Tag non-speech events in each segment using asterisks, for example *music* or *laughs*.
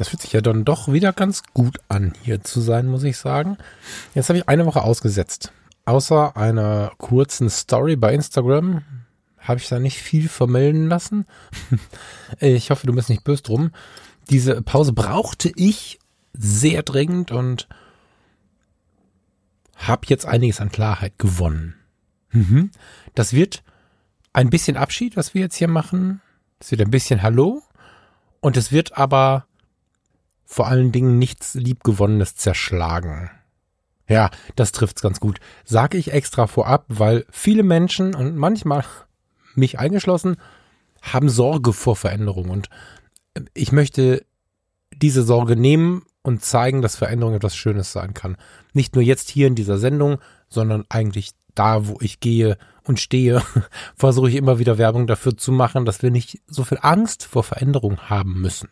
Das fühlt sich ja dann doch wieder ganz gut an, hier zu sein, muss ich sagen. Jetzt habe ich eine Woche ausgesetzt. Außer einer kurzen Story bei Instagram habe ich da nicht viel vermelden lassen. *laughs* ich hoffe, du bist nicht böse drum. Diese Pause brauchte ich sehr dringend und habe jetzt einiges an Klarheit gewonnen. Mhm. Das wird ein bisschen Abschied, was wir jetzt hier machen. Es wird ein bisschen Hallo. Und es wird aber vor allen Dingen nichts Liebgewonnenes zerschlagen. Ja, das trifft's ganz gut. Sag ich extra vorab, weil viele Menschen und manchmal *laughs* mich eingeschlossen haben Sorge vor Veränderung und ich möchte diese Sorge nehmen und zeigen, dass Veränderung etwas Schönes sein kann. Nicht nur jetzt hier in dieser Sendung, sondern eigentlich da, wo ich gehe und stehe, *laughs* versuche ich immer wieder Werbung dafür zu machen, dass wir nicht so viel Angst vor Veränderung haben müssen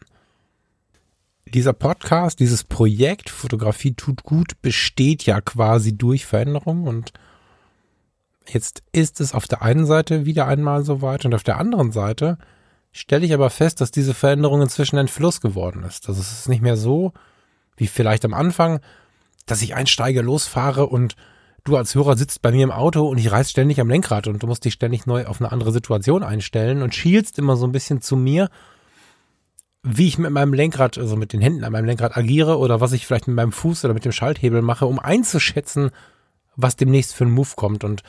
dieser Podcast, dieses Projekt Fotografie tut gut, besteht ja quasi durch Veränderung und jetzt ist es auf der einen Seite wieder einmal so weit und auf der anderen Seite stelle ich aber fest, dass diese Veränderung inzwischen ein Fluss geworden ist. Also es ist nicht mehr so, wie vielleicht am Anfang, dass ich einsteige, losfahre und du als Hörer sitzt bei mir im Auto und ich reiß ständig am Lenkrad und du musst dich ständig neu auf eine andere Situation einstellen und schielst immer so ein bisschen zu mir wie ich mit meinem Lenkrad, also mit den Händen an meinem Lenkrad agiere oder was ich vielleicht mit meinem Fuß oder mit dem Schalthebel mache, um einzuschätzen, was demnächst für ein Move kommt. Und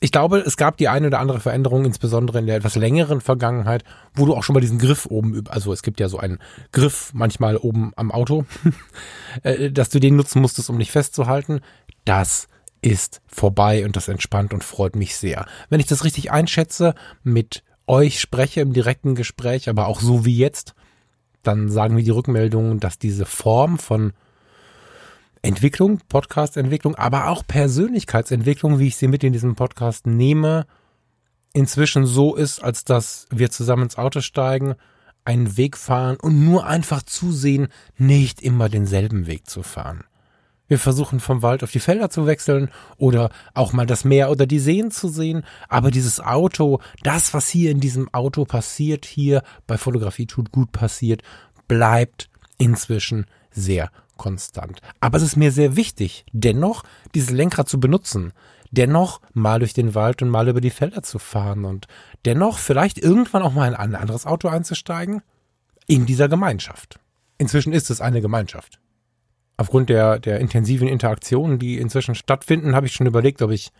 ich glaube, es gab die eine oder andere Veränderung, insbesondere in der etwas längeren Vergangenheit, wo du auch schon mal diesen Griff oben, also es gibt ja so einen Griff manchmal oben am Auto, *laughs* äh, dass du den nutzen musstest, um dich festzuhalten. Das ist vorbei und das entspannt und freut mich sehr. Wenn ich das richtig einschätze, mit euch spreche im direkten Gespräch, aber auch so wie jetzt, dann sagen wir die Rückmeldungen, dass diese Form von Entwicklung, Podcast-Entwicklung, aber auch Persönlichkeitsentwicklung, wie ich sie mit in diesem Podcast nehme, inzwischen so ist, als dass wir zusammen ins Auto steigen, einen Weg fahren und nur einfach zusehen, nicht immer denselben Weg zu fahren. Wir versuchen vom Wald auf die Felder zu wechseln oder auch mal das Meer oder die Seen zu sehen. Aber dieses Auto, das, was hier in diesem Auto passiert, hier bei Fotografie tut gut passiert, bleibt inzwischen sehr konstant. Aber es ist mir sehr wichtig, dennoch dieses Lenkrad zu benutzen, dennoch mal durch den Wald und mal über die Felder zu fahren und dennoch vielleicht irgendwann auch mal in ein anderes Auto einzusteigen in dieser Gemeinschaft. Inzwischen ist es eine Gemeinschaft aufgrund der, der intensiven Interaktionen, die inzwischen stattfinden, habe ich schon überlegt, ob ich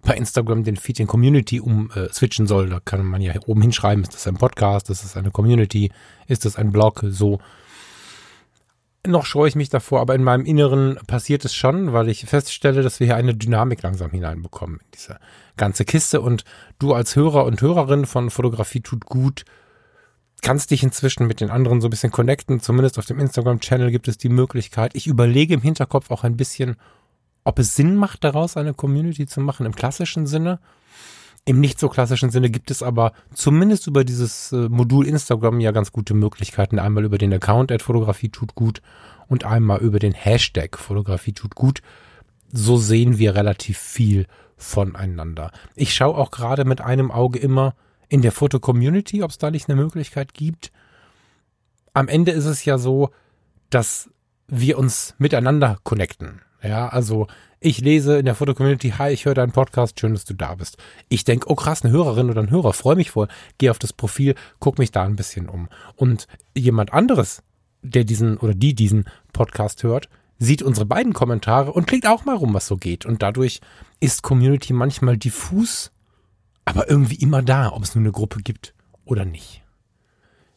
bei Instagram den Feed in Community um äh, soll. Da kann man ja oben hinschreiben, ist das ein Podcast, ist das eine Community, ist das ein Blog, so. Noch scheue ich mich davor, aber in meinem Inneren passiert es schon, weil ich feststelle, dass wir hier eine Dynamik langsam hineinbekommen in diese ganze Kiste und du als Hörer und Hörerin von Fotografie tut gut kannst dich inzwischen mit den anderen so ein bisschen connecten. Zumindest auf dem Instagram-Channel gibt es die Möglichkeit. Ich überlege im Hinterkopf auch ein bisschen, ob es Sinn macht, daraus eine Community zu machen im klassischen Sinne. Im nicht so klassischen Sinne gibt es aber zumindest über dieses äh, Modul Instagram ja ganz gute Möglichkeiten. Einmal über den Account at Fotografie tut gut und einmal über den Hashtag Fotografie tut gut. So sehen wir relativ viel voneinander. Ich schaue auch gerade mit einem Auge immer, in der Foto-Community, ob es da nicht eine Möglichkeit gibt. Am Ende ist es ja so, dass wir uns miteinander connecten. Ja, also ich lese in der Foto-Community, hi, ich höre deinen Podcast, schön, dass du da bist. Ich denke, oh krass, eine Hörerin oder ein Hörer, freue mich voll, gehe auf das Profil, guck mich da ein bisschen um. Und jemand anderes, der diesen oder die diesen Podcast hört, sieht unsere beiden Kommentare und klickt auch mal rum, was so geht. Und dadurch ist Community manchmal diffus aber irgendwie immer da, ob es nur eine Gruppe gibt oder nicht.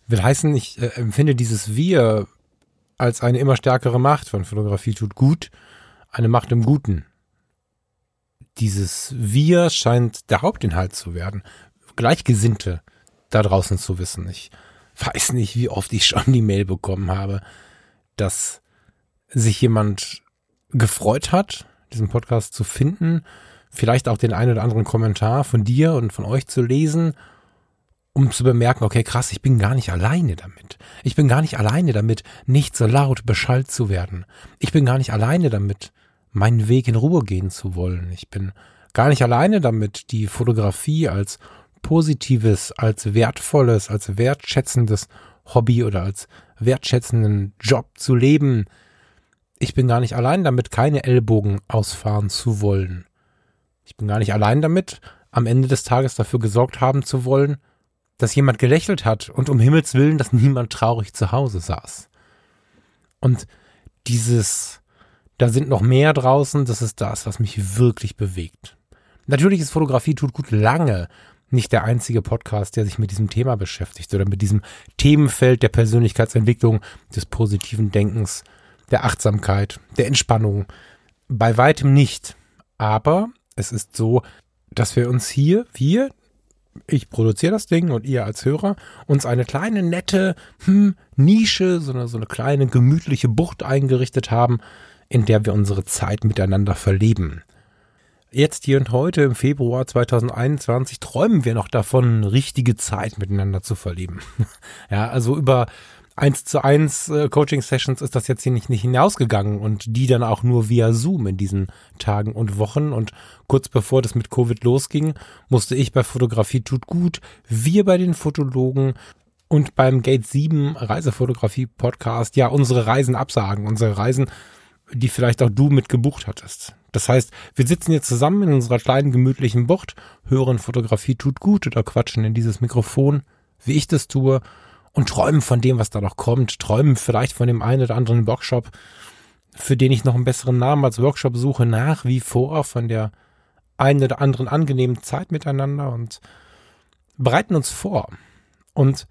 Will heißen, ich äh, empfinde dieses Wir als eine immer stärkere Macht von Fotografie tut gut, eine Macht im Guten. Dieses Wir scheint der Hauptinhalt zu werden. Gleichgesinnte da draußen zu wissen. Ich weiß nicht, wie oft ich schon die Mail bekommen habe, dass sich jemand gefreut hat, diesen Podcast zu finden, vielleicht auch den einen oder anderen Kommentar von dir und von euch zu lesen, um zu bemerken, okay, krass, ich bin gar nicht alleine damit. Ich bin gar nicht alleine damit, nicht so laut beschallt zu werden. Ich bin gar nicht alleine damit, meinen Weg in Ruhe gehen zu wollen. Ich bin gar nicht alleine damit, die Fotografie als positives, als wertvolles, als wertschätzendes Hobby oder als wertschätzenden Job zu leben. Ich bin gar nicht allein damit, keine Ellbogen ausfahren zu wollen. Ich bin gar nicht allein damit, am Ende des Tages dafür gesorgt haben zu wollen, dass jemand gelächelt hat und um Himmels willen, dass niemand traurig zu Hause saß. Und dieses, da sind noch mehr draußen, das ist das, was mich wirklich bewegt. Natürlich ist Fotografie tut gut lange nicht der einzige Podcast, der sich mit diesem Thema beschäftigt oder mit diesem Themenfeld der Persönlichkeitsentwicklung, des positiven Denkens, der Achtsamkeit, der Entspannung. Bei weitem nicht. Aber es ist so, dass wir uns hier, wir, ich produziere das Ding und ihr als Hörer, uns eine kleine nette hm, Nische, so eine, so eine kleine gemütliche Bucht eingerichtet haben, in der wir unsere Zeit miteinander verleben. Jetzt hier und heute im Februar 2021 träumen wir noch davon, richtige Zeit miteinander zu verleben. *laughs* ja, also über eins zu eins äh, Coaching Sessions ist das jetzt hier nicht, nicht hinausgegangen und die dann auch nur via Zoom in diesen Tagen und Wochen und kurz bevor das mit Covid losging, musste ich bei Fotografie tut gut, wir bei den Fotologen und beim Gate 7 Reisefotografie Podcast ja unsere Reisen absagen, unsere Reisen, die vielleicht auch du mit gebucht hattest. Das heißt, wir sitzen jetzt zusammen in unserer kleinen gemütlichen Bucht, hören Fotografie tut gut oder quatschen in dieses Mikrofon, wie ich das tue, und träumen von dem, was da noch kommt, träumen vielleicht von dem einen oder anderen Workshop, für den ich noch einen besseren Namen als Workshop suche, nach wie vor von der einen oder anderen angenehmen Zeit miteinander und bereiten uns vor. Und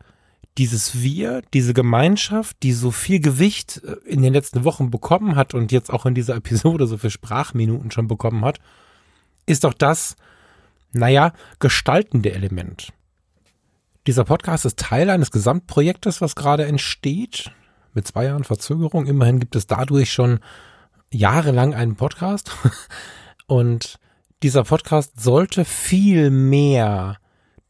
dieses Wir, diese Gemeinschaft, die so viel Gewicht äh, in den letzten Wochen bekommen hat und jetzt auch in dieser *laughs* Episode so viel Sprachminuten schon bekommen hat, ist doch das, naja, gestaltende Element. Dieser Podcast ist Teil eines Gesamtprojektes, was gerade entsteht, mit zwei Jahren Verzögerung. Immerhin gibt es dadurch schon jahrelang einen Podcast. *laughs* Und dieser Podcast sollte viel mehr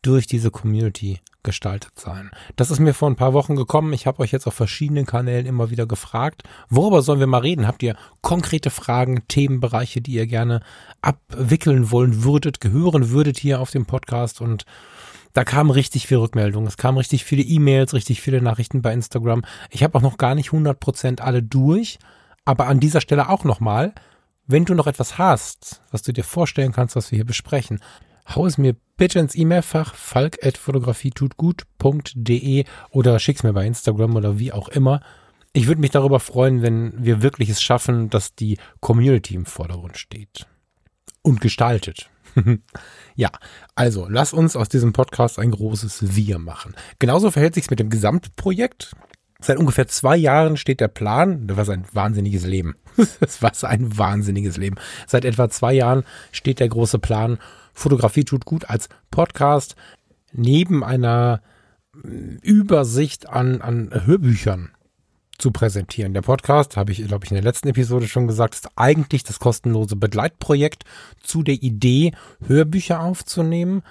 durch diese Community gestaltet sein. Das ist mir vor ein paar Wochen gekommen. Ich habe euch jetzt auf verschiedenen Kanälen immer wieder gefragt, worüber sollen wir mal reden? Habt ihr konkrete Fragen, Themenbereiche, die ihr gerne abwickeln wollen würdet, gehören würdet hier auf dem Podcast? Und da kam richtig viel Rückmeldung. Es kamen richtig viele E-Mails, richtig viele Nachrichten bei Instagram. Ich habe auch noch gar nicht 100% alle durch, aber an dieser Stelle auch nochmal, wenn du noch etwas hast, was du dir vorstellen kannst, was wir hier besprechen, hau es mir bitte ins E-Mail-Fach falk.fotografietutgut.de oder schick's mir bei Instagram oder wie auch immer. Ich würde mich darüber freuen, wenn wir wirklich es schaffen, dass die Community im Vordergrund steht. Und gestaltet. *laughs* ja, also lass uns aus diesem Podcast ein großes Wir machen. Genauso verhält sich's mit dem Gesamtprojekt. Seit ungefähr zwei Jahren steht der Plan, das war ein wahnsinniges Leben. *laughs* das war ein wahnsinniges Leben. Seit etwa zwei Jahren steht der große Plan, Fotografie tut gut als Podcast neben einer mm, Übersicht an, an Hörbüchern zu präsentieren. Der Podcast, habe ich, glaube ich, in der letzten Episode schon gesagt, ist eigentlich das kostenlose Begleitprojekt zu der Idee, Hörbücher aufzunehmen,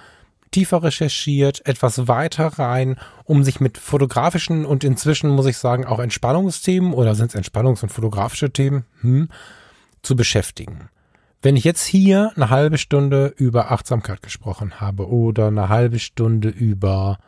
tiefer recherchiert, etwas weiter rein, um sich mit fotografischen und inzwischen, muss ich sagen, auch Entspannungsthemen oder sind es Entspannungs- und fotografische Themen hm, zu beschäftigen. Wenn ich jetzt hier eine halbe Stunde über Achtsamkeit gesprochen habe oder eine halbe Stunde über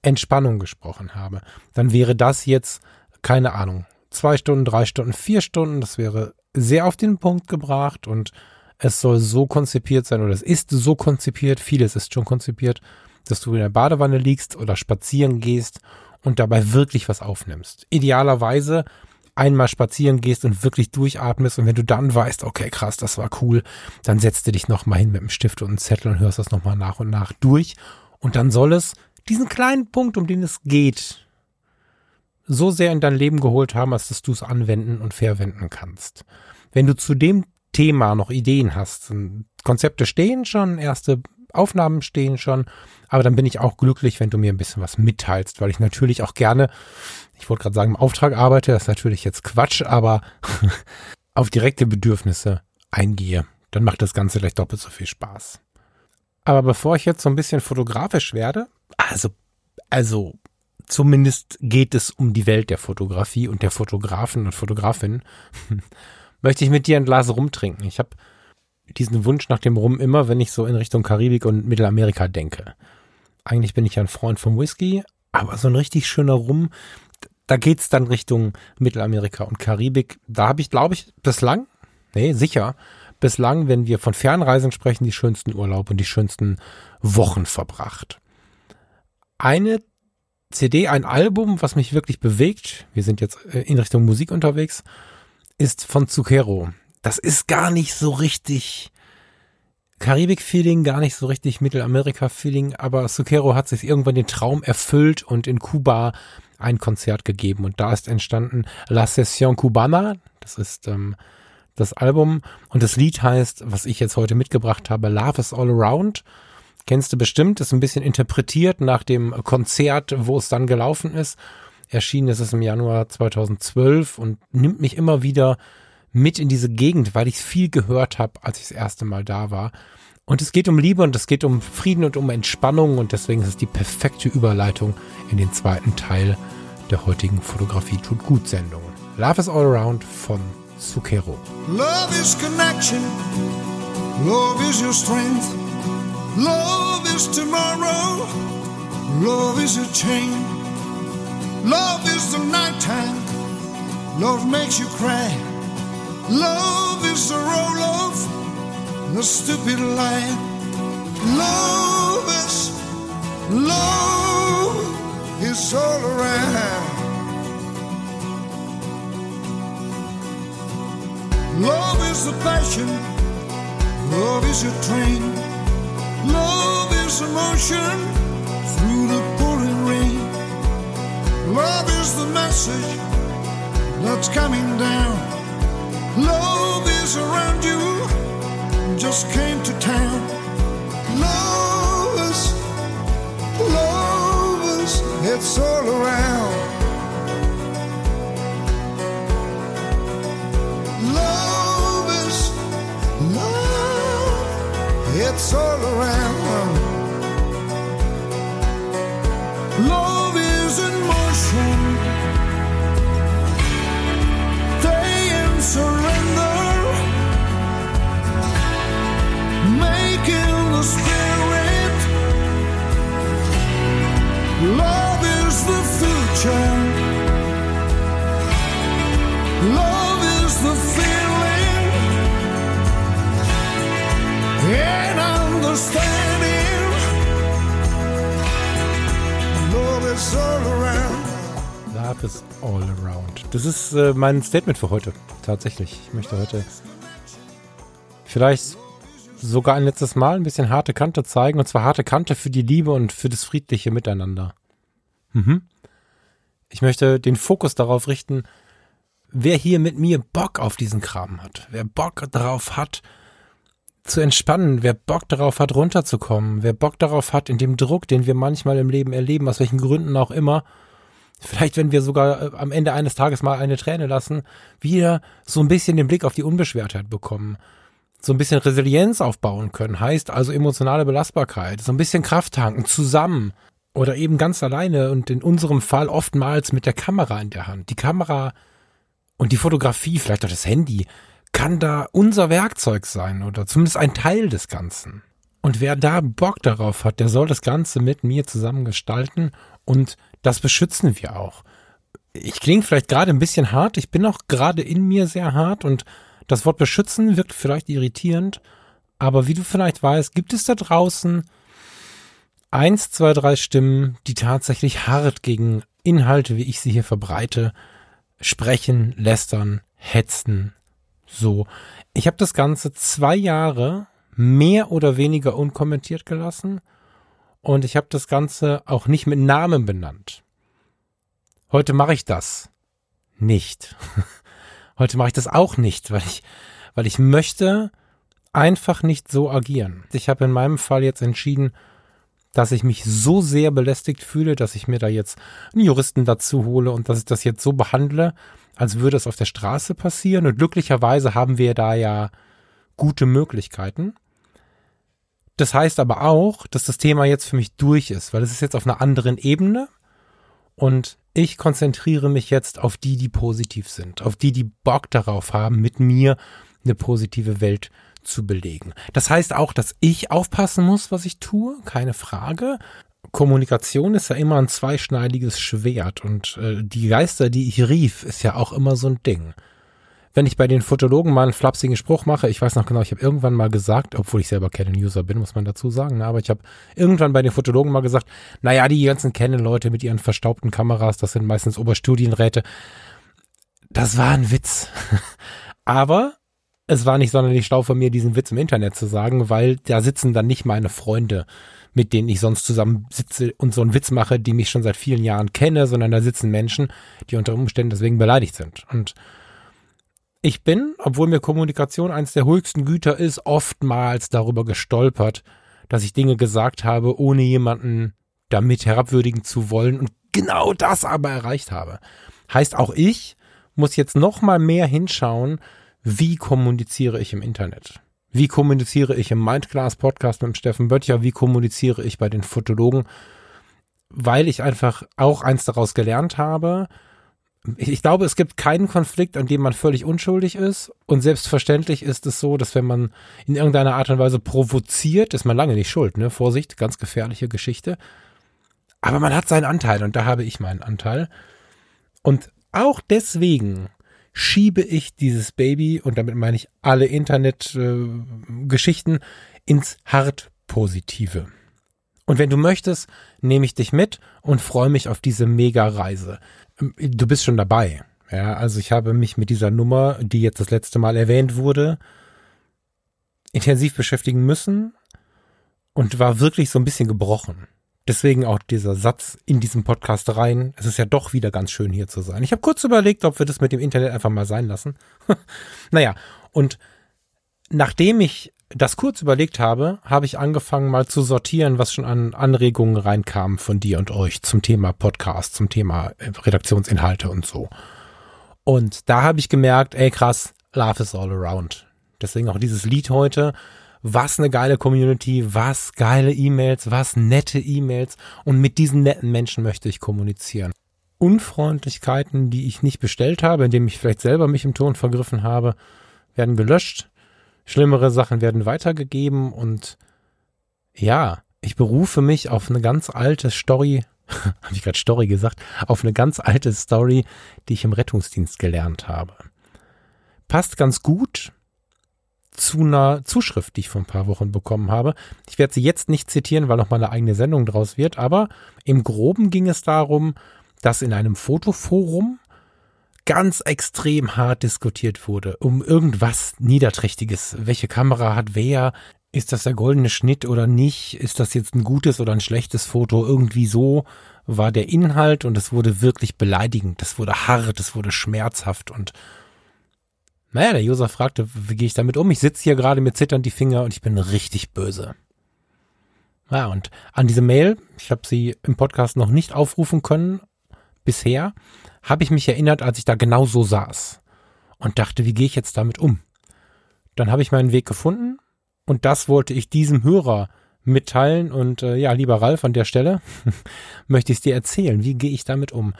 Entspannung gesprochen habe, dann wäre das jetzt, keine Ahnung, zwei Stunden, drei Stunden, vier Stunden. Das wäre sehr auf den Punkt gebracht und es soll so konzipiert sein oder es ist so konzipiert, vieles ist schon konzipiert, dass du in der Badewanne liegst oder spazieren gehst und dabei wirklich was aufnimmst. Idealerweise einmal spazieren gehst und wirklich durchatmest und wenn du dann weißt, okay, krass, das war cool, dann setzt du dich nochmal hin mit einem Stift und einem Zettel und hörst das nochmal nach und nach durch und dann soll es diesen kleinen Punkt, um den es geht, so sehr in dein Leben geholt haben, als dass du es anwenden und verwenden kannst. Wenn du zu dem Thema noch Ideen hast, Konzepte stehen schon, erste Aufnahmen stehen schon. Aber dann bin ich auch glücklich, wenn du mir ein bisschen was mitteilst, weil ich natürlich auch gerne, ich wollte gerade sagen, im Auftrag arbeite. Das ist natürlich jetzt Quatsch, aber *laughs* auf direkte Bedürfnisse eingehe. Dann macht das Ganze gleich doppelt so viel Spaß. Aber bevor ich jetzt so ein bisschen fotografisch werde, also, also zumindest geht es um die Welt der Fotografie und der Fotografen und Fotografinnen, *laughs* möchte ich mit dir ein Glas rumtrinken. Ich habe diesen Wunsch nach dem Rum immer, wenn ich so in Richtung Karibik und Mittelamerika denke. Eigentlich bin ich ja ein Freund vom Whisky, aber so ein richtig schöner Rum, da geht's dann Richtung Mittelamerika und Karibik. Da habe ich, glaube ich, bislang, nee, sicher, bislang, wenn wir von Fernreisen sprechen, die schönsten Urlaub und die schönsten Wochen verbracht. Eine CD, ein Album, was mich wirklich bewegt, wir sind jetzt äh, in Richtung Musik unterwegs, ist von Zucchero. Das ist gar nicht so richtig Karibik-Feeling, gar nicht so richtig Mittelamerika-Feeling, aber Zucchero hat sich irgendwann den Traum erfüllt und in Kuba ein Konzert gegeben. Und da ist entstanden La Session Cubana. Das ist ähm, das Album. Und das Lied heißt, was ich jetzt heute mitgebracht habe, Love is All Around. Kennst du bestimmt, ist ein bisschen interpretiert nach dem Konzert, wo es dann gelaufen ist. Erschienen ist es im Januar 2012 und nimmt mich immer wieder mit in diese Gegend, weil ich viel gehört habe, als ich das erste Mal da war. Und es geht um Liebe und es geht um Frieden und um Entspannung und deswegen ist es die perfekte Überleitung in den zweiten Teil der heutigen Fotografie tut gut Sendung. Love is all around von Zucchero. Love is connection. Love is your strength. Love is tomorrow. Love is a chain. Love is the nighttime. Love makes you cry. Love is the roll of the stupid lie. Love is, love is all around. Love is the passion, love is a train, love is emotion through the pouring rain. Love is the message that's coming down. Love is around you, just came to town. Love is, love is, it's all around. Love. It's all around. Love all around. Das ist äh, mein Statement für heute. Tatsächlich. Ich möchte heute vielleicht sogar ein letztes Mal ein bisschen harte Kante zeigen. Und zwar harte Kante für die Liebe und für das friedliche Miteinander. Mhm. Ich möchte den Fokus darauf richten, wer hier mit mir Bock auf diesen Kram hat. Wer Bock darauf hat, zu entspannen, wer Bock darauf hat, runterzukommen, wer Bock darauf hat, in dem Druck, den wir manchmal im Leben erleben, aus welchen Gründen auch immer, vielleicht wenn wir sogar äh, am Ende eines Tages mal eine Träne lassen, wieder so ein bisschen den Blick auf die Unbeschwertheit bekommen, so ein bisschen Resilienz aufbauen können, heißt also emotionale Belastbarkeit, so ein bisschen Kraft tanken, zusammen oder eben ganz alleine und in unserem Fall oftmals mit der Kamera in der Hand. Die Kamera und die Fotografie, vielleicht auch das Handy, kann da unser Werkzeug sein oder zumindest ein Teil des Ganzen. Und wer da Bock darauf hat, der soll das Ganze mit mir zusammen gestalten und das beschützen wir auch. Ich klinge vielleicht gerade ein bisschen hart, ich bin auch gerade in mir sehr hart und das Wort beschützen wirkt vielleicht irritierend, aber wie du vielleicht weißt, gibt es da draußen eins, zwei, drei Stimmen, die tatsächlich hart gegen Inhalte, wie ich sie hier verbreite, sprechen, lästern, hetzen, so. Ich habe das Ganze zwei Jahre mehr oder weniger unkommentiert gelassen und ich habe das Ganze auch nicht mit Namen benannt. Heute mache ich das nicht. *laughs* Heute mache ich das auch nicht, weil ich, weil ich möchte einfach nicht so agieren. Ich habe in meinem Fall jetzt entschieden, dass ich mich so sehr belästigt fühle, dass ich mir da jetzt einen Juristen dazu hole und dass ich das jetzt so behandle, als würde es auf der Straße passieren. Und glücklicherweise haben wir da ja gute Möglichkeiten. Das heißt aber auch, dass das Thema jetzt für mich durch ist, weil es ist jetzt auf einer anderen Ebene und ich konzentriere mich jetzt auf die, die positiv sind, auf die, die Bock darauf haben, mit mir eine positive Welt zu belegen. Das heißt auch, dass ich aufpassen muss, was ich tue, keine Frage. Kommunikation ist ja immer ein zweischneidiges Schwert und äh, die Geister, die ich rief, ist ja auch immer so ein Ding wenn ich bei den Fotologen mal einen flapsigen Spruch mache, ich weiß noch genau, ich habe irgendwann mal gesagt, obwohl ich selber Canon-User bin, muss man dazu sagen, ne, aber ich habe irgendwann bei den Fotologen mal gesagt, naja, die ganzen Canon-Leute mit ihren verstaubten Kameras, das sind meistens Oberstudienräte. Das war ein Witz. *laughs* aber es war nicht sonderlich schlau von mir, diesen Witz im Internet zu sagen, weil da sitzen dann nicht meine Freunde, mit denen ich sonst zusammen sitze und so einen Witz mache, die mich schon seit vielen Jahren kenne, sondern da sitzen Menschen, die unter Umständen deswegen beleidigt sind. Und ich bin, obwohl mir Kommunikation eines der höchsten Güter ist, oftmals darüber gestolpert, dass ich Dinge gesagt habe, ohne jemanden damit herabwürdigen zu wollen und genau das aber erreicht habe. Heißt auch ich muss jetzt noch mal mehr hinschauen, wie kommuniziere ich im Internet? Wie kommuniziere ich im Mindclass Podcast mit Steffen Böttcher? Wie kommuniziere ich bei den Fotologen? Weil ich einfach auch eins daraus gelernt habe, ich glaube, es gibt keinen Konflikt, an dem man völlig unschuldig ist. Und selbstverständlich ist es so, dass wenn man in irgendeiner Art und Weise provoziert, ist man lange nicht schuld. Ne? Vorsicht, ganz gefährliche Geschichte. Aber man hat seinen Anteil und da habe ich meinen Anteil. Und auch deswegen schiebe ich dieses Baby, und damit meine ich alle Internetgeschichten, äh, ins Hartpositive. Und wenn du möchtest, nehme ich dich mit und freue mich auf diese Mega-Reise. Du bist schon dabei. Ja, also ich habe mich mit dieser Nummer, die jetzt das letzte Mal erwähnt wurde, intensiv beschäftigen müssen und war wirklich so ein bisschen gebrochen. Deswegen auch dieser Satz in diesem Podcast rein. Es ist ja doch wieder ganz schön hier zu sein. Ich habe kurz überlegt, ob wir das mit dem Internet einfach mal sein lassen. *laughs* naja, und nachdem ich das kurz überlegt habe, habe ich angefangen mal zu sortieren, was schon an Anregungen reinkam von dir und euch zum Thema Podcast, zum Thema äh, Redaktionsinhalte und so. Und da habe ich gemerkt, ey krass, Love is all around. Deswegen auch dieses Lied heute. Was eine geile Community, was geile E-Mails, was nette E-Mails. Und mit diesen netten Menschen möchte ich kommunizieren. Unfreundlichkeiten, die ich nicht bestellt habe, indem ich vielleicht selber mich im Ton vergriffen habe, werden gelöscht Schlimmere Sachen werden weitergegeben und ja, ich berufe mich auf eine ganz alte Story, *laughs* habe ich gerade Story gesagt, auf eine ganz alte Story, die ich im Rettungsdienst gelernt habe. Passt ganz gut zu einer Zuschrift, die ich vor ein paar Wochen bekommen habe. Ich werde sie jetzt nicht zitieren, weil noch mal eine eigene Sendung draus wird, aber im Groben ging es darum, dass in einem Fotoforum ganz extrem hart diskutiert wurde, um irgendwas Niederträchtiges. Welche Kamera hat wer? Ist das der goldene Schnitt oder nicht? Ist das jetzt ein gutes oder ein schlechtes Foto? Irgendwie so war der Inhalt und es wurde wirklich beleidigend. Das wurde hart, es wurde schmerzhaft und naja, der User fragte, wie gehe ich damit um? Ich sitze hier gerade mit zittern die Finger und ich bin richtig böse. Ja, und an diese Mail, ich habe sie im Podcast noch nicht aufrufen können bisher, habe ich mich erinnert, als ich da genau so saß und dachte, wie gehe ich jetzt damit um? Dann habe ich meinen Weg gefunden und das wollte ich diesem Hörer mitteilen und äh, ja, lieber Ralf, an der Stelle *laughs* möchte ich es dir erzählen. Wie gehe ich damit um?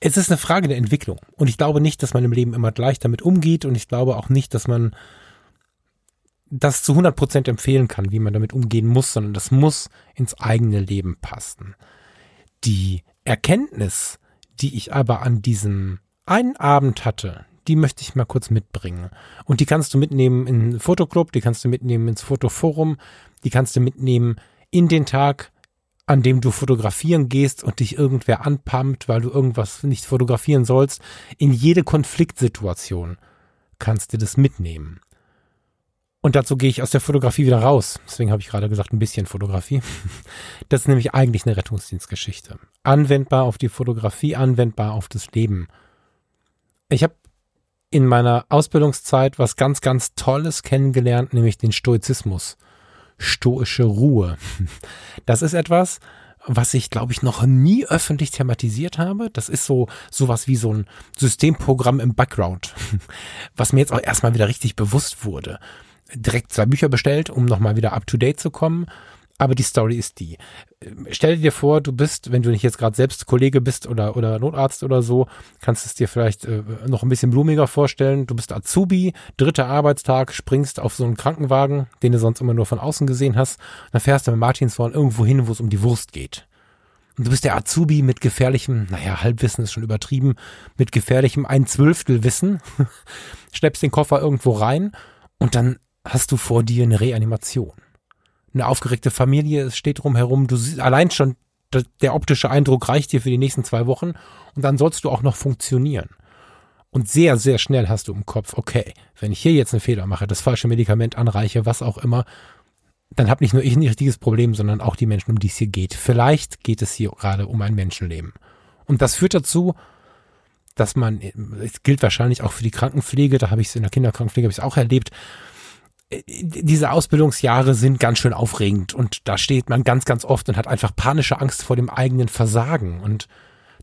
Es ist eine Frage der Entwicklung und ich glaube nicht, dass man im Leben immer gleich damit umgeht und ich glaube auch nicht, dass man das zu 100 Prozent empfehlen kann, wie man damit umgehen muss, sondern das muss ins eigene Leben passen. Die Erkenntnis, die ich aber an diesem einen Abend hatte, die möchte ich mal kurz mitbringen. Und die kannst du mitnehmen in den Fotoclub, die kannst du mitnehmen ins Fotoforum, die kannst du mitnehmen in den Tag, an dem du fotografieren gehst und dich irgendwer anpumpt, weil du irgendwas nicht fotografieren sollst. In jede Konfliktsituation kannst du das mitnehmen. Und dazu gehe ich aus der Fotografie wieder raus. Deswegen habe ich gerade gesagt, ein bisschen Fotografie. *laughs* Das ist nämlich eigentlich eine Rettungsdienstgeschichte. Anwendbar auf die Fotografie, anwendbar auf das Leben. Ich habe in meiner Ausbildungszeit was ganz, ganz Tolles kennengelernt, nämlich den Stoizismus. Stoische Ruhe. *laughs* Das ist etwas, was ich, glaube ich, noch nie öffentlich thematisiert habe. Das ist so sowas wie so ein Systemprogramm im Background, *laughs* was mir jetzt auch erstmal wieder richtig bewusst wurde. Direkt zwei Bücher bestellt, um nochmal wieder up-to-date zu kommen aber die Story ist die. Stell dir vor, du bist, wenn du nicht jetzt gerade selbst Kollege bist oder, oder Notarzt oder so, kannst es dir vielleicht äh, noch ein bisschen blumiger vorstellen. Du bist Azubi, dritter Arbeitstag, springst auf so einen Krankenwagen, den du sonst immer nur von außen gesehen hast. Dann fährst du mit Martinshorn irgendwo hin, wo es um die Wurst geht. Und du bist der Azubi mit gefährlichem, naja, Halbwissen ist schon übertrieben, mit gefährlichem ein Zwölftel Wissen, *laughs* schleppst den Koffer irgendwo rein und dann hast du vor dir eine Reanimation eine aufgeregte Familie, es steht drumherum, du siehst allein schon der optische Eindruck reicht dir für die nächsten zwei Wochen und dann sollst du auch noch funktionieren. Und sehr, sehr schnell hast du im Kopf, okay, wenn ich hier jetzt einen Fehler mache, das falsche Medikament anreiche, was auch immer, dann habe nicht nur ich ein richtiges Problem, sondern auch die Menschen, um die es hier geht. Vielleicht geht es hier gerade um ein Menschenleben. Und das führt dazu, dass man, es gilt wahrscheinlich auch für die Krankenpflege, da habe ich es in der Kinderkrankenpflege habe ich es auch erlebt, diese Ausbildungsjahre sind ganz schön aufregend und da steht man ganz, ganz oft und hat einfach panische Angst vor dem eigenen Versagen und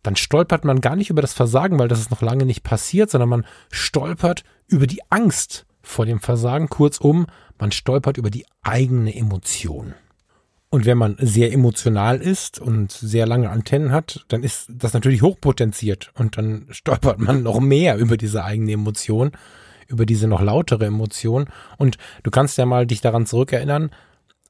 dann stolpert man gar nicht über das Versagen, weil das ist noch lange nicht passiert, sondern man stolpert über die Angst vor dem Versagen. Kurzum, man stolpert über die eigene Emotion. Und wenn man sehr emotional ist und sehr lange Antennen hat, dann ist das natürlich hochpotenziert und dann stolpert man noch mehr über diese eigene Emotion über diese noch lautere Emotion. Und du kannst ja mal dich daran zurückerinnern,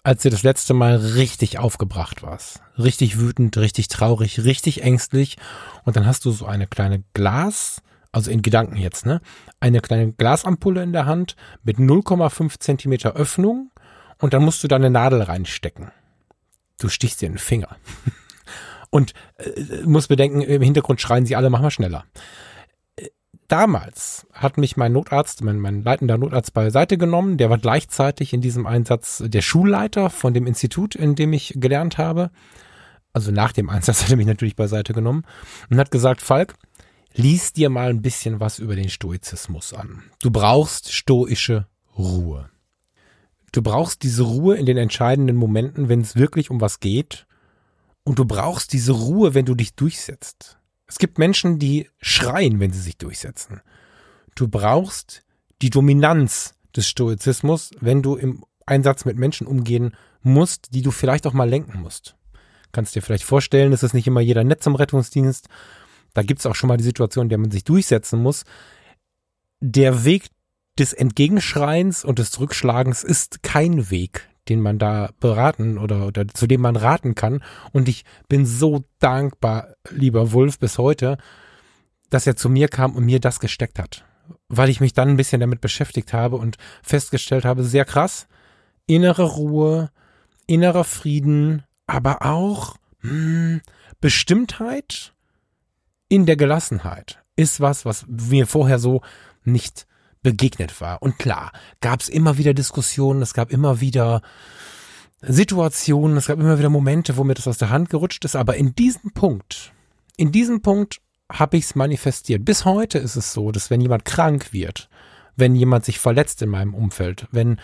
als du das letzte Mal richtig aufgebracht warst. Richtig wütend, richtig traurig, richtig ängstlich. Und dann hast du so eine kleine Glas, also in Gedanken jetzt, ne? Eine kleine Glasampulle in der Hand mit 0,5 Zentimeter Öffnung und dann musst du da eine Nadel reinstecken. Du stichst dir den Finger. *laughs* Und äh, musst bedenken, im Hintergrund schreien sie alle, mach mal schneller damals hat mich mein Notarzt, mein, mein leitender Notarzt beiseite genommen. Der war gleichzeitig in diesem Einsatz der Schulleiter von dem Institut, in dem ich gelernt habe. Also nach dem Einsatz *laughs* hat er mich natürlich beiseite genommen und hat gesagt, Falk, lies dir mal ein bisschen was über den Stoizismus an. Du brauchst stoische Ruhe. Du brauchst diese Ruhe in den entscheidenden Momenten, wenn es wirklich um was geht. Und du brauchst diese Ruhe, wenn du dich durchsetzt. Es gibt Menschen, die schreien, wenn sie sich durchsetzen. Du brauchst die Dominanz des Stoizismus, wenn du im Einsatz mit Menschen umgehen musst, die du vielleicht auch mal lenken musst. Kannst dir vielleicht vorstellen, es ist nicht immer jeder nett zum Rettungsdienst. Da gibt es auch schon mal die Situation, in der man sich durchsetzen muss. Der Weg des Entgegenschreiens und des Zurückschlagens ist kein Weg, den man da beraten oder, oder zu dem man raten kann. Und ich bin so dankbar, lieber Wolf, bis heute, dass er zu mir kam und mir das gesteckt hat. Weil ich mich dann ein bisschen damit beschäftigt habe und festgestellt habe, sehr krass, innere Ruhe, innerer Frieden, aber auch hm, Bestimmtheit in der Gelassenheit ist was, was mir vorher so nicht begegnet war. Und klar, gab es immer wieder Diskussionen, es gab immer wieder Situationen, es gab immer wieder Momente, wo mir das aus der Hand gerutscht ist, aber in diesem Punkt, in diesem Punkt habe ich es manifestiert. Bis heute ist es so, dass wenn jemand krank wird, wenn jemand sich verletzt in meinem Umfeld, wenn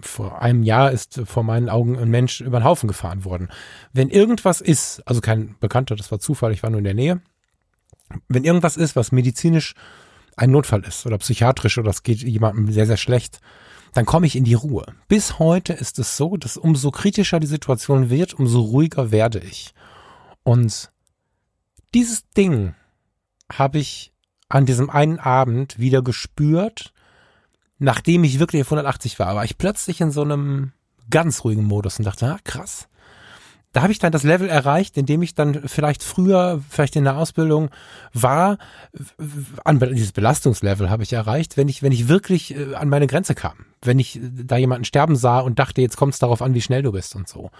vor einem Jahr ist vor meinen Augen ein Mensch über den Haufen gefahren worden. Wenn irgendwas ist, also kein Bekannter, das war Zufall, ich war nur in der Nähe, wenn irgendwas ist, was medizinisch ein Notfall ist oder psychiatrisch oder es geht jemandem sehr, sehr schlecht, dann komme ich in die Ruhe. Bis heute ist es so, dass umso kritischer die Situation wird, umso ruhiger werde ich. Und dieses Ding habe ich an diesem einen Abend wieder gespürt, nachdem ich wirklich auf 180 war, war ich plötzlich in so einem ganz ruhigen Modus und dachte, ah, krass da habe ich dann das Level erreicht, in dem ich dann vielleicht früher, vielleicht in der Ausbildung war, an dieses Belastungslevel habe ich erreicht, wenn ich, wenn ich wirklich äh, an meine Grenze kam. Wenn ich äh, da jemanden sterben sah und dachte, jetzt kommt es darauf an, wie schnell du bist und so.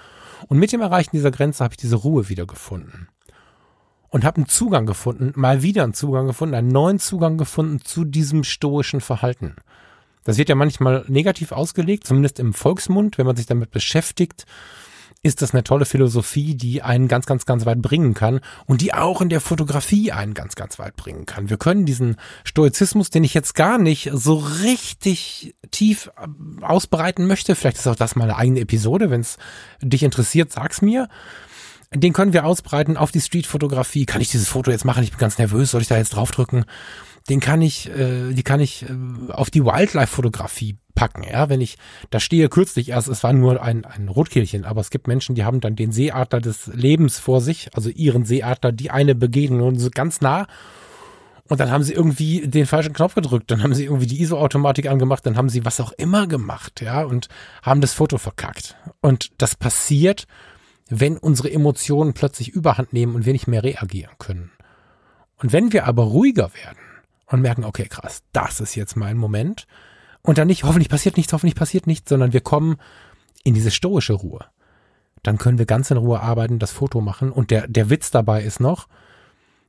Und mit dem Erreichen dieser Grenze habe ich diese Ruhe wieder gefunden. Und habe einen Zugang gefunden, mal wieder einen Zugang gefunden, einen neuen Zugang gefunden zu diesem stoischen Verhalten. Das wird ja manchmal negativ ausgelegt, zumindest im Volksmund, wenn man sich damit beschäftigt ist das eine tolle Philosophie, die einen ganz, ganz, ganz weit bringen kann und die auch in der Fotografie einen ganz, ganz weit bringen kann. Wir können diesen Stoizismus, den ich jetzt gar nicht so richtig tief äh, ausbreiten möchte, vielleicht ist auch das mal eine eigene Episode, wenn es dich interessiert, sag's mir. Den können wir ausbreiten auf die Streetfotografie. Kann ich dieses Foto jetzt machen? Ich bin ganz nervös. Soll ich da jetzt draufdrücken? Den kann ich, äh, die kann ich äh, auf die Wildlife-Fotografie packen. Ja, wenn ich da stehe, kürzlich erst, es war nur ein, ein Rotkehlchen, aber es gibt Menschen, die haben dann den Seeadler des Lebens vor sich, also ihren Seeadler, die eine begegnen und so ganz nah. Und dann haben sie irgendwie den falschen Knopf gedrückt, dann haben sie irgendwie die ISO-Automatik angemacht, dann haben sie was auch immer gemacht, ja, und haben das Foto verkackt. Und das passiert, wenn unsere Emotionen plötzlich überhand nehmen und wir nicht mehr reagieren können. Und wenn wir aber ruhiger werden und merken, okay, krass, das ist jetzt mein Moment, und dann nicht, hoffentlich passiert nichts, hoffentlich passiert nichts, sondern wir kommen in diese stoische Ruhe. Dann können wir ganz in Ruhe arbeiten, das Foto machen. Und der, der Witz dabei ist noch,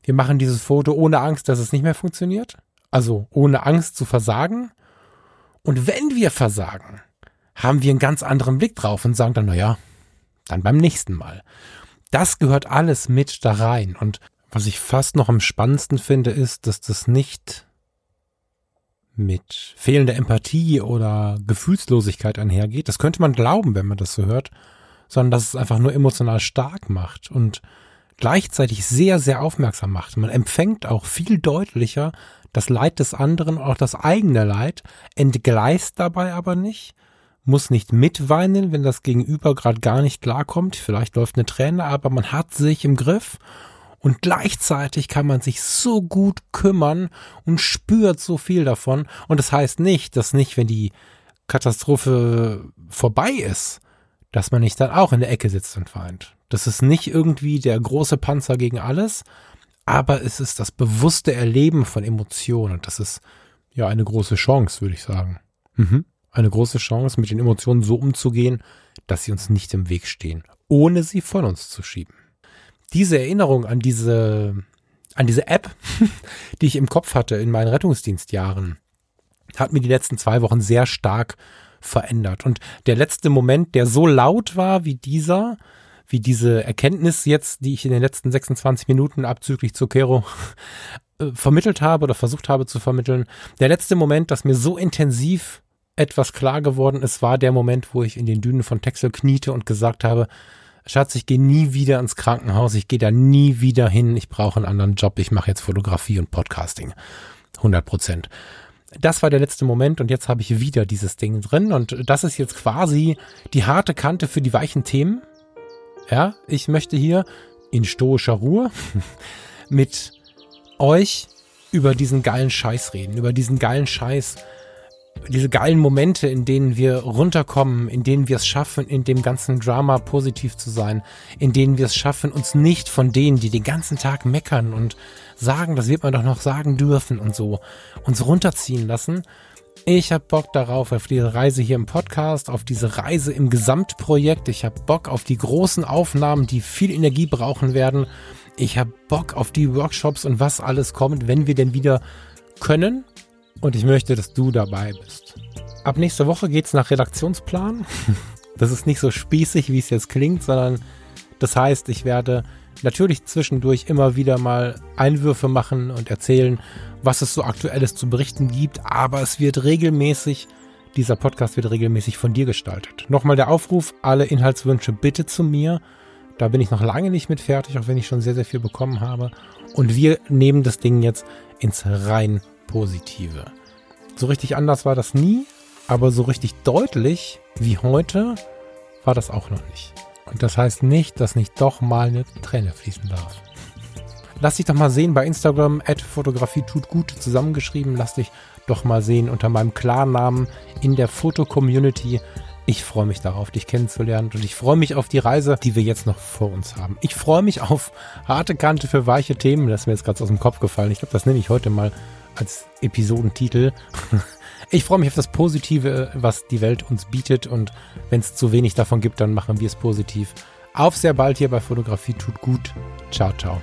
wir machen dieses Foto ohne Angst, dass es nicht mehr funktioniert. Also ohne Angst zu versagen. Und wenn wir versagen, haben wir einen ganz anderen Blick drauf und sagen dann, na ja, dann beim nächsten Mal. Das gehört alles mit da rein. Und was ich fast noch am spannendsten finde, ist, dass das nicht mit fehlender Empathie oder Gefühlslosigkeit einhergeht. Das könnte man glauben, wenn man das so hört, sondern dass es einfach nur emotional stark macht und gleichzeitig sehr, sehr aufmerksam macht. Man empfängt auch viel deutlicher das Leid des anderen, auch das eigene Leid, entgleist dabei aber nicht, muss nicht mitweinen, wenn das Gegenüber gerade gar nicht klarkommt. Vielleicht läuft eine Träne, aber man hat sich im Griff und gleichzeitig kann man sich so gut kümmern und spürt so viel davon. Und das heißt nicht, dass nicht, wenn die Katastrophe vorbei ist, dass man nicht dann auch in der Ecke sitzt und weint. Das ist nicht irgendwie der große Panzer gegen alles, aber es ist das bewusste Erleben von Emotionen. Und das ist ja eine große Chance, würde ich sagen. Mhm. Eine große Chance, mit den Emotionen so umzugehen, dass sie uns nicht im Weg stehen, ohne sie von uns zu schieben diese Erinnerung an diese, an diese App, *laughs* die ich im Kopf hatte in meinen Rettungsdienstjahren, hat mir die letzten zwei Wochen sehr stark verändert. Und der letzte Moment, der so laut war wie dieser, wie diese Erkenntnis jetzt, die ich in den letzten 26 Minuten abzüglich Zucchero *laughs* äh, vermittelt habe oder versucht habe zu vermitteln, der letzte Moment, dass mir so intensiv etwas klar geworden ist, war der Moment, wo ich in den Dünen von Texel kniete und gesagt habe, Schatz, ich gehe nie wieder ins Krankenhaus, ich gehe da nie wieder hin, ich brauche einen anderen Job, ich mache jetzt Fotografie und Podcasting. 100 Prozent. Das war der letzte Moment und jetzt habe ich wieder dieses Ding drin und das ist jetzt quasi die harte Kante für die weichen Themen. Ja, ich möchte hier in stoischer Ruhe *laughs* mit euch über diesen geilen Scheiß reden, über diesen geilen Scheiß, diese geilen Momente, in denen wir runterkommen, in denen wir es schaffen, in dem ganzen Drama positiv zu sein, in denen wir es schaffen, uns nicht von denen, die den ganzen Tag meckern und sagen, das wird man doch noch sagen dürfen und so, uns runterziehen lassen. Ich habe Bock darauf, auf diese Reise hier im Podcast, auf diese Reise im Gesamtprojekt. Ich habe Bock auf die großen Aufnahmen, die viel Energie brauchen werden. Ich habe Bock auf die Workshops und was alles kommt, wenn wir denn wieder können und ich möchte, dass du dabei bist. Ab nächster Woche geht's nach Redaktionsplan. *laughs* Das ist nicht so spießig, wie es jetzt klingt, sondern das heißt, ich werde natürlich zwischendurch immer wieder mal Einwürfe machen und erzählen, was es so aktuelles zu berichten gibt, aber es wird regelmäßig, dieser Podcast wird regelmäßig von dir gestaltet. Nochmal der Aufruf, alle Inhaltswünsche bitte zu mir. Da bin ich noch lange nicht mit fertig, auch wenn ich schon sehr, sehr viel bekommen habe. Und wir nehmen das Ding jetzt ins rein Positive. So richtig anders war das nie, aber so richtig deutlich wie heute war das auch noch nicht. Und das heißt nicht, dass nicht doch mal eine Träne fließen darf. Lass dich doch mal sehen bei Instagram, Fotografie tut gut zusammengeschrieben. Lass dich doch mal sehen unter meinem Klarnamen in der Foto-Community. Ich freue mich darauf, dich kennenzulernen und ich freue mich auf die Reise, die wir jetzt noch vor uns haben. Ich freue mich auf harte Kante für weiche Themen. Das ist mir jetzt gerade aus dem Kopf gefallen. Ich glaube, das nehme ich heute mal als Episodentitel. *laughs* Ich freue mich auf das Positive, was die Welt uns bietet und wenn es zu wenig davon gibt, dann machen wir es positiv. Auf sehr bald hier bei Fotografie tut gut. Ciao, ciao.